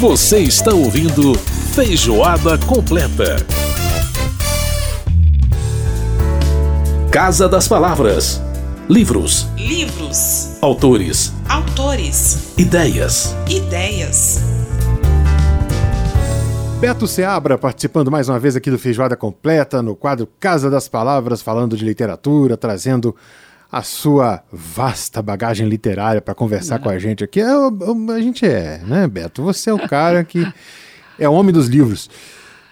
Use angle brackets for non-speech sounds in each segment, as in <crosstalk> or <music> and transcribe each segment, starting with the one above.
Você está ouvindo Feijoada Completa. Casa das Palavras. Livros. Livros. Autores. Autores. Ideias. Ideias. Beto Seabra participando mais uma vez aqui do Feijoada Completa, no quadro Casa das Palavras, falando de literatura, trazendo a sua vasta bagagem literária para conversar com a gente aqui. É, a gente é, né, Beto? Você é o cara que é o homem dos livros.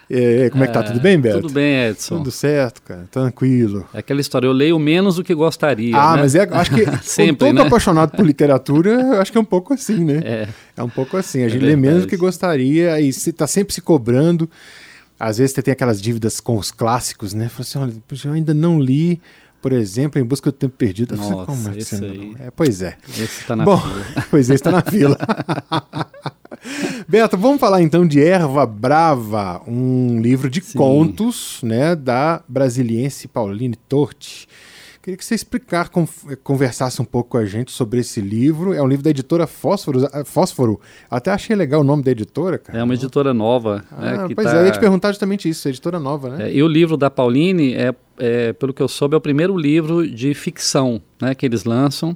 É, como é que tá? Tudo bem, Beto? Tudo bem, Edson. Tudo certo, cara. Tranquilo. É aquela história, eu leio menos do que gostaria. Ah, né? mas é, acho que <laughs> Sempre, todo né? apaixonado por literatura, eu acho que é um pouco assim, né? É. É um pouco assim. A gente É lê menos do que gostaria e você tá sempre se cobrando. Às vezes você tem aquelas dívidas com os clássicos, né? Fala assim, olha, eu ainda não li, por exemplo, Em Busca do Tempo Perdido. Nossa, Como é esse aí. É, pois é. Esse tá na Bom, fila. <laughs> pois é, está na fila. <laughs> Beto, vamos falar então de Erva Brava, um livro de Sim. contos, né, da brasiliense Pauline Torti. Queria que você explicar, con- conversasse um pouco com a gente sobre esse livro. É um livro da editora Fósforo. ah, Fósforo. Até achei legal o nome da editora, cara. É uma editora nova. Ah, né, pois tá- é, eu ia te perguntar justamente isso, editora nova, né? É, e o livro da Pauline, é, é, pelo que eu soube, é o primeiro livro de ficção né, que eles lançam.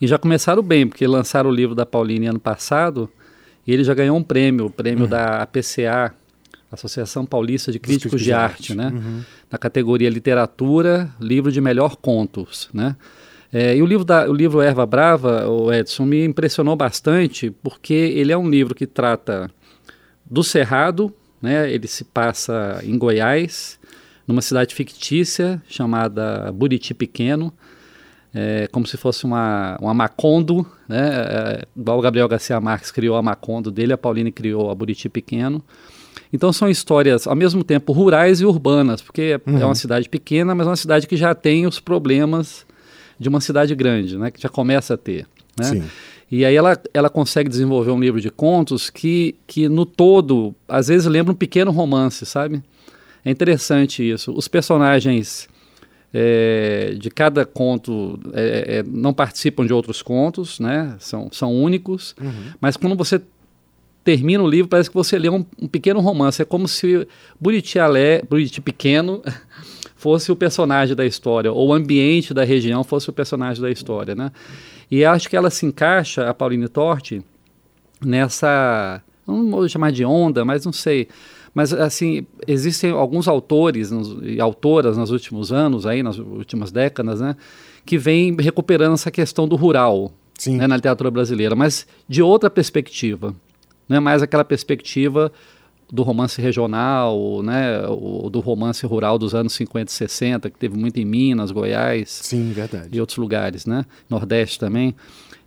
E já começaram bem, porque lançaram o livro da Pauline ano passado e ele já ganhou um prêmio, o prêmio da APCA, Associação Paulista de Críticos, Críticos de, de Arte, Arte. né? Na categoria Literatura, livro de melhor contos. Né? É, e o livro, da, o livro Erva Brava, o Edson, me impressionou bastante porque ele é um livro que trata do Cerrado, né? ele se passa em Goiás, numa cidade fictícia chamada Buriti Pequeno, é, como se fosse uma, uma Macondo, né? É, igual o Gabriel Garcia Marques criou a Macondo dele, a Pauline criou a Buriti Pequeno. Então são histórias ao mesmo tempo rurais e urbanas, porque é- é uma cidade pequena, mas é uma cidade que já tem os problemas de uma cidade grande, né? que já começa a ter. Né? Sim. E aí ela, ela consegue desenvolver um livro de contos que, que no todo, às vezes lembra um pequeno romance, sabe? É interessante isso. Os personagens é, de cada conto é, é, não participam de outros contos, né? São, são únicos. Mas quando você termina o livro, parece que você lê um, um pequeno romance. É como se Buriti, Ale, Buriti Pequeno <laughs> fosse o personagem da história, ou o ambiente da região fosse o personagem da história, né? E acho que ela se encaixa, a Pauline Torti, nessa, não vou chamar de onda, mas não sei, mas assim, existem alguns autores nos- e autoras nos últimos anos, aí, nas últimas décadas, né, que vêm recuperando essa questão do rural né, na literatura brasileira, mas de outra perspectiva, não é mais aquela perspectiva do romance regional, né, do romance rural dos anos 50 e 60, que teve muito em Minas, Goiás, Sim, verdade. e outros lugares, né? Nordeste também.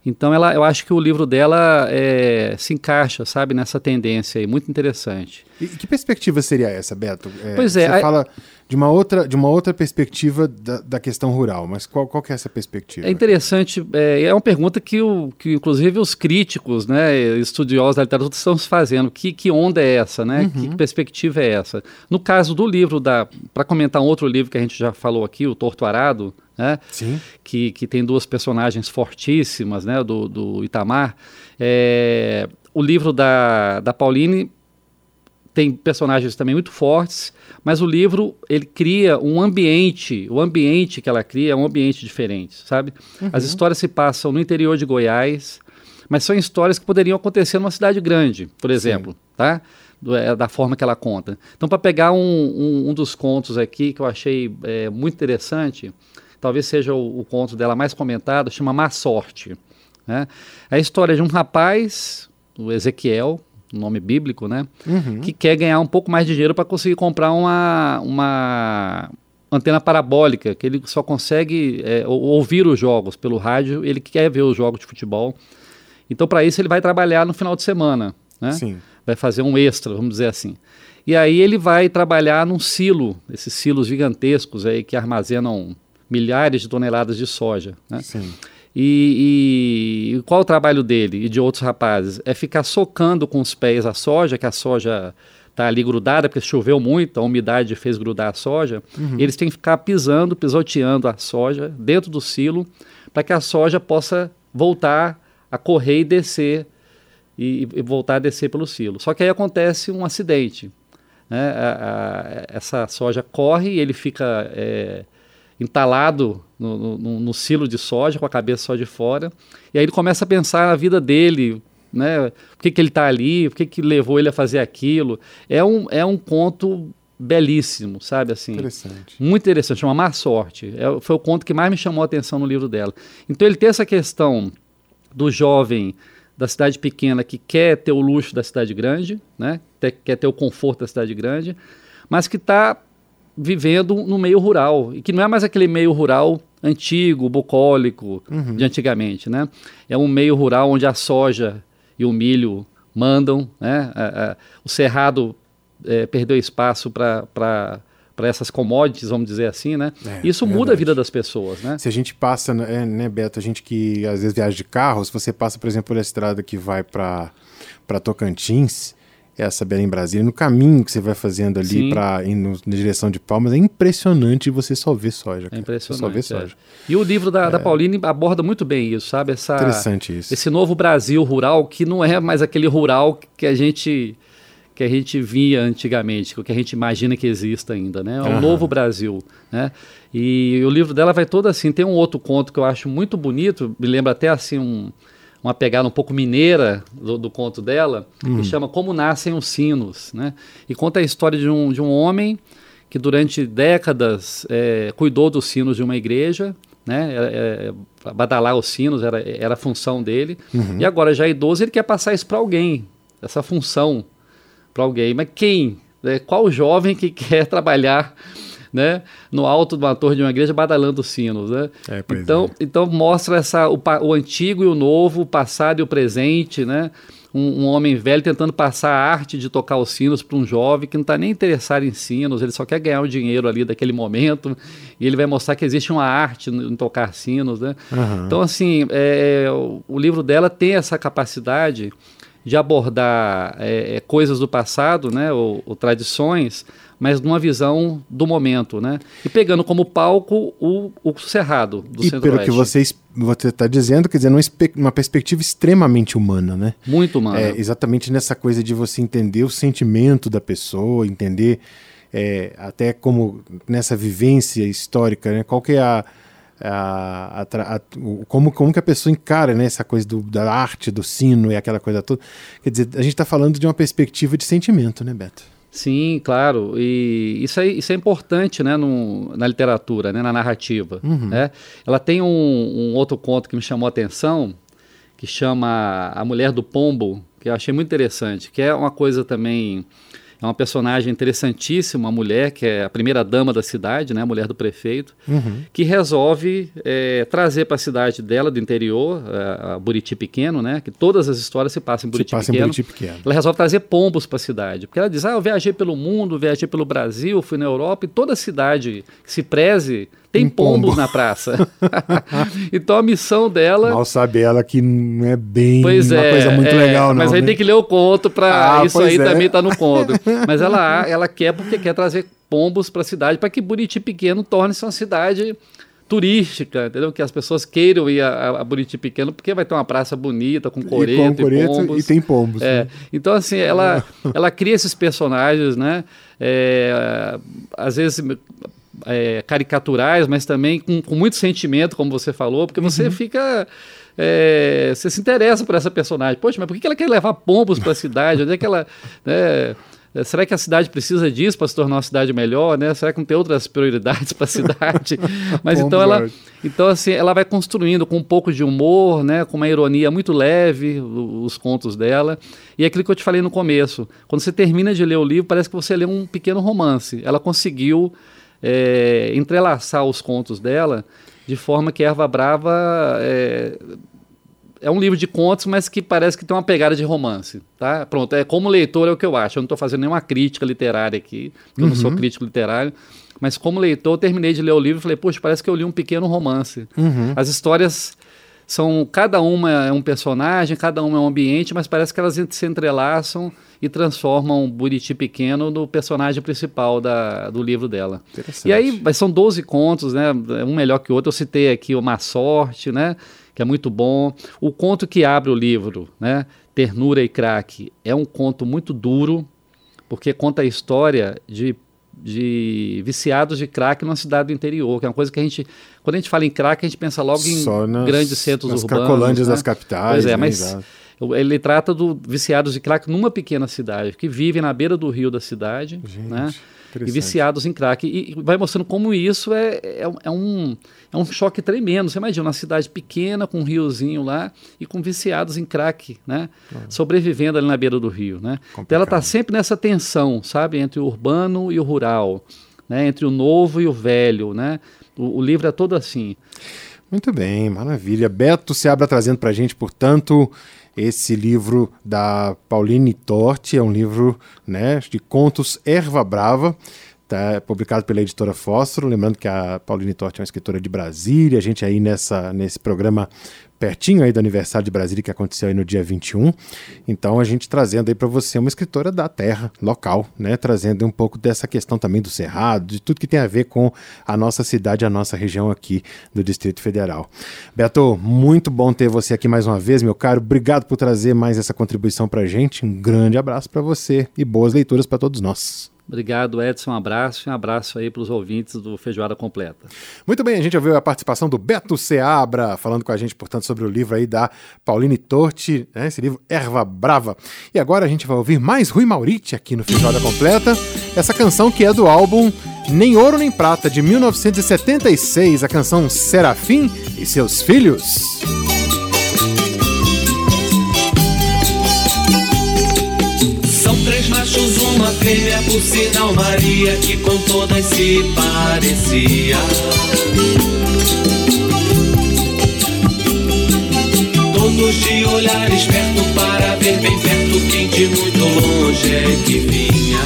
Então, ela, eu acho que o livro dela é, se encaixa, sabe, nessa tendência aí, muito interessante. E que perspectiva seria essa, Beto? Pois é, Você a- fala de uma outra, de uma outra perspectiva da, da questão rural, mas qual, qual que é essa perspectiva? É interessante, é, é uma pergunta que, o, que inclusive os críticos, né, estudiosos da literatura estão se fazendo. Que, que onda é essa, né? Que perspectiva é essa? No caso do livro, da para comentar um outro livro que a gente já falou aqui, o Torto Arado, né? Sim. que, que tem duas personagens fortíssimas, né, do, do Itamar. É, o livro da, da Pauline tem personagens também muito fortes, mas o livro ele cria um ambiente, o ambiente que ela cria é um ambiente diferente, sabe? As histórias se passam no interior de Goiás, mas são histórias que poderiam acontecer numa cidade grande, por exemplo, tá? Do- é, da forma que ela conta. Então, para pegar um, um, um dos contos aqui que eu achei é, muito interessante, talvez seja o, o conto dela mais comentado, chama Má Sorte. Né? É a história de um rapaz, o Ezequiel, nome bíblico, né? que quer ganhar um pouco mais de dinheiro para conseguir comprar uma, uma antena parabólica, que ele só consegue é, ou- ouvir os jogos pelo rádio, ele quer ver os jogos de futebol. Então, para isso, ele vai trabalhar no final de semana. Né? Sim. vai fazer um extra, vamos dizer assim. E aí ele vai trabalhar num silo, esses silos gigantescos aí que armazenam milhares de toneladas de soja. Né? Sim. E, e qual o trabalho dele e de outros rapazes? É ficar socando com os pés a soja, que a soja está ali grudada, porque choveu muito, a umidade fez grudar a soja. Eles têm que ficar pisando, pisoteando a soja dentro do silo, para que a soja possa voltar a correr e descer e, e voltar a descer pelo silo. Só que aí acontece um acidente. Né? A, a, essa soja corre e ele fica é, entalado no, no, no, silo de soja, com a cabeça só de fora. E aí ele começa a pensar na vida dele, né? Por que, que ele está ali? Por que, que levou ele a fazer aquilo? É um, é um conto belíssimo, sabe assim? Interessante. Muito interessante, uma má sorte. É, foi o conto que mais me chamou a atenção no livro dela. Então ele tem essa questão do jovem da cidade pequena que quer ter o luxo da cidade grande, né? quer ter o conforto da cidade grande, mas que está vivendo no meio rural e que não é mais aquele meio rural antigo, bucólico uhum. de antigamente, né? É um meio rural onde a soja e o milho mandam, né? o cerrado é, perdeu espaço para para essas commodities, vamos dizer assim, né? É, Isso é muda a vida das pessoas, né? Se a gente passa, é, né, Beto, a gente que às vezes viaja de carro, se você passa, por exemplo, por essa estrada que vai para Tocantins, essa Belém Brasília, no caminho que você vai fazendo ali para ir no, na direção de Palmas, é impressionante você só ver soja. Cara. É impressionante. Você só vê soja. É. E o livro da, da é. Pauline aborda muito bem isso, sabe? Essa, Interessante isso. Esse novo Brasil rural, que não é mais aquele rural que a gente que a gente via antigamente, o que a gente imagina que exista ainda, né? É um uhum. novo Brasil, né? E o livro dela vai todo assim, tem um outro conto que eu acho muito bonito, me lembra até assim um, uma pegada um pouco mineira do, do conto dela, uhum. que chama Como Nascem os Sinos, né? E conta a história de um, de um homem que durante décadas é, cuidou dos sinos de uma igreja, né? É, é, badalar os sinos era, era a função dele. Uhum. E agora, já idoso, ele quer passar isso para alguém, essa função para alguém. Mas quem? Né? Qual jovem que <laughs> quer trabalhar né, no alto de uma torre de uma igreja badalando sinos? Né? É, então, é. então mostra essa, o, o, antigo e o novo, o passado e o presente, né? Um, um, homem velho tentando passar a arte de tocar os sinos para um jovem que não está nem interessado em sinos, ele só quer ganhar o dinheiro ali daquele momento, e ele vai mostrar que existe uma arte em tocar sinos. Né? Uhum. Então, assim, é, o, o livro dela tem essa capacidade de abordar é, é, coisas do passado, né, ou, ou, tradições, mas numa visão do momento, né? E pegando como palco o, o Cerrado do E pelo que você está dizendo, quer dizer, numa, uma perspectiva extremamente humana, né? Muito humana. É, exatamente nessa coisa de você entender o sentimento da pessoa, entender é, até como nessa vivência histórica, né? Qual que é a a, a, a, como, como que a pessoa encara né, essa coisa do, da arte, do sino e aquela coisa toda. Quer dizer, a gente está falando de uma perspectiva de sentimento, né, Beto? Sim, claro. E isso é, isso é importante né, no, na literatura, né, na narrativa. Uhum. Né? Ela tem um, um, outro conto que me chamou a atenção, que chama A Mulher do Pombo, que eu achei muito interessante, que é uma coisa também é uma personagem interessantíssima, uma mulher que é a primeira dama da cidade, né, a mulher do prefeito, uhum. que resolve é, trazer para a cidade dela, do interior, a, a Buriti Pequeno, né, que todas as histórias se passam em Buriti, passa Pequeno. Em Buriti Pequeno. Ela resolve trazer pombos para a cidade, porque ela diz, ah, eu viajei pelo mundo, viajei pelo Brasil, fui na Europa, e toda cidade que se preze tem pombos pombo. na praça. <laughs> então a missão dela. Mal sabe ela que não é bem pois uma é, coisa muito é, legal, não. Mas aí né? tem que ler o conto para. Ah, isso aí é. também tá no conto. <laughs> Mas ela, ela quer porque quer trazer pombos para a cidade, para que Buriti Pequeno torne-se uma cidade turística, entendeu? Que as pessoas queiram ir a, a Buriti Pequeno porque vai ter uma praça bonita com coreto e, com coreto, e pombos. E tem pombos. É. Né? Então assim, ela <laughs> ela cria esses personagens, né? É, às vezes é, caricaturais, mas também com, com, muito sentimento, como você falou, porque você uhum. fica. É, você se interessa por essa personagem. Poxa, mas por que ela quer levar pombos para a cidade? Onde é que ela. Né, será que a cidade precisa disso para se tornar uma cidade melhor, né? Será que não tem outras prioridades para a cidade? <laughs> Mas então ela, então assim, ela vai construindo com um pouco de humor, né? Com uma ironia muito leve os contos dela. E é aquilo que eu te falei no começo, quando você termina de ler o livro, parece que você lê um pequeno romance. Ela conseguiu é, entrelaçar os contos dela de forma que Erva Brava é, é, um livro de contos, mas que parece que tem uma pegada de romance, tá? Pronto, é como leitor é o que eu acho. Eu não estou fazendo nenhuma crítica literária aqui, porque uhum. eu não sou uhum. crítico literário, mas como leitor eu terminei de ler o livro e falei, poxa, parece que eu li um pequeno romance. Uhum. As histórias são cada uma é um personagem, cada uma é um ambiente, mas parece que elas se entrelaçam e transformam Buriti Pequeno no personagem principal da, do livro dela. E aí são 12 contos, né? Um melhor que o outro. Eu citei aqui o Má Sorte, né? que é muito bom. O conto que abre o livro, né, Ternura e Crack, é um conto muito duro, porque conta a história de, de viciados de crack numa cidade do interior, que é uma coisa que a gente, quando a gente fala em crack, a gente pensa logo em nas- grandes centros nas urbanos. cracolândias né? das capitais, Pois é, né, mas exato. ele trata do viciados de crack numa pequena cidade, que vivem na beira do rio da cidade, Gente, né? E viciados em crack. E vai mostrando como isso é, é, um- é um, é um choque tremendo. Você imagina uma cidade pequena, com um riozinho lá, e com viciados em crack, né? Sobrevivendo ali na beira do rio, né? Então ela está sempre nessa tensão, sabe? Entre o urbano e o rural, né? Entre o novo e o velho, né? O, o livro é todo assim. Muito bem, maravilha. Beto Seabra trazendo pra gente, portanto, esse livro da Pauline Torti, é um livro né, de contos Erva Brava, tá, publicado pela editora Fósforo. Lembrando que a Pauline Torti é uma escritora de Brasília, a gente aí nessa, nesse programa pertinho aí do aniversário de Brasília que aconteceu aí no dia 21. Então a gente trazendo aí para você uma escritora da terra, local, né, trazendo um pouco dessa questão também do cerrado, de tudo que tem a ver com a nossa cidade, a nossa região aqui do Distrito Federal. Beto, muito bom ter você aqui mais uma vez, meu caro. Obrigado por trazer mais essa contribuição pra gente. Um grande abraço para você e boas leituras para todos nós. Obrigado, Edson. Um abraço e um abraço aí para os ouvintes do Feijoada Completa. Muito bem, a gente ouviu a participação do Beto Seabra, falando com a gente, portanto, sobre o livro aí da Pauline Torti, né, esse livro Erva Brava. E agora a gente vai ouvir mais Rui Mauriti aqui no Feijoada Completa, essa canção que é do álbum Nem Ouro Nem Prata, de 1976, a canção Serafim e Seus Filhos. Por sinal Maria, que com todas se parecia. Todos de olhar esperto para ver bem perto quem de muito longe é que vinha.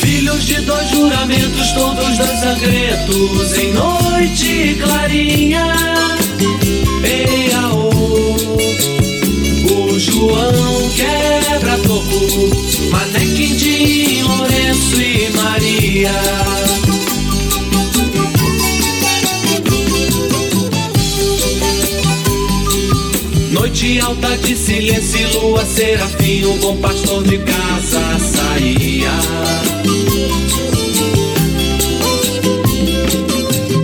Filhos de dois juramentos, todos dois sangrentos, em noite clarinha. Mané Quindim, Lourenço e Maria. Noite alta de silêncio e lua serafim, o bom pastor de casa saía.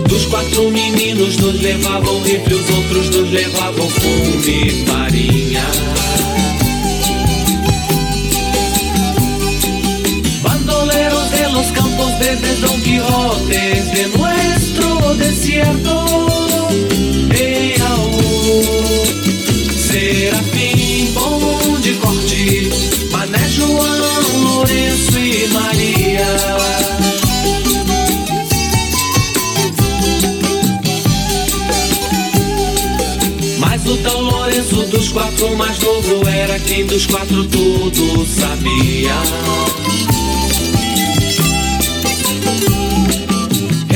Dos quatro meninos nos levavam rifle, os outros nos levavam fume nuestro desierto. Ei, aô, Serafim, bom de corte, Mané João, Lourenço e Maria. Mas o tal Lourenço dos quatro mais novo era quem dos quatro tudo sabia.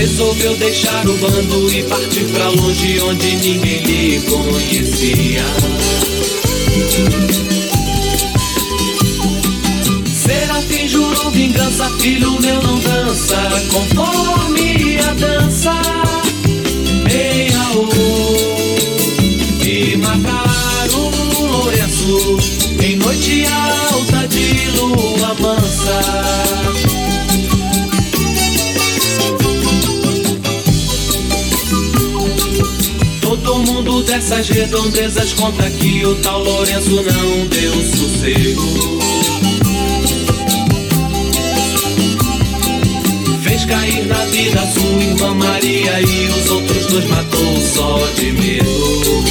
Resolveu deixar o bando e partir pra longe onde ninguém lhe conhecia. Serafim jurou vingança, filho meu não dança conforme a dança. Mundo dessas redondezas conta que o tal Lourenço não deu sossego. Fez cair na vida sua irmã Maria e os outros dois matou só de medo.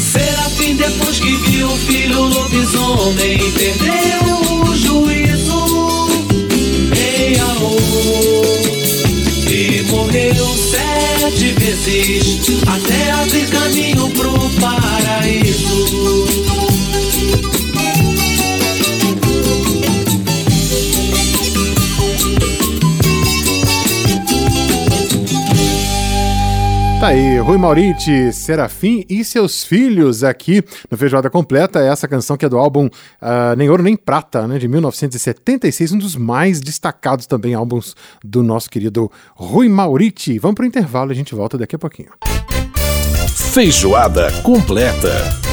Serafim, depois que viu o filho lobisomem, perdeu o juízo. Ei, aô, e morreu sete vezes até abrir caminho pro paraíso. Tá aí, Rui Mauriti, Serafim e seus filhos aqui no Feijoada Completa. Essa canção que é do álbum uh, Nem Ouro Nem Prata, né, de 1976, um dos mais destacados também álbuns do nosso querido Rui Mauriti. Vamos pro intervalo, a gente volta daqui a pouquinho. Feijoada Completa.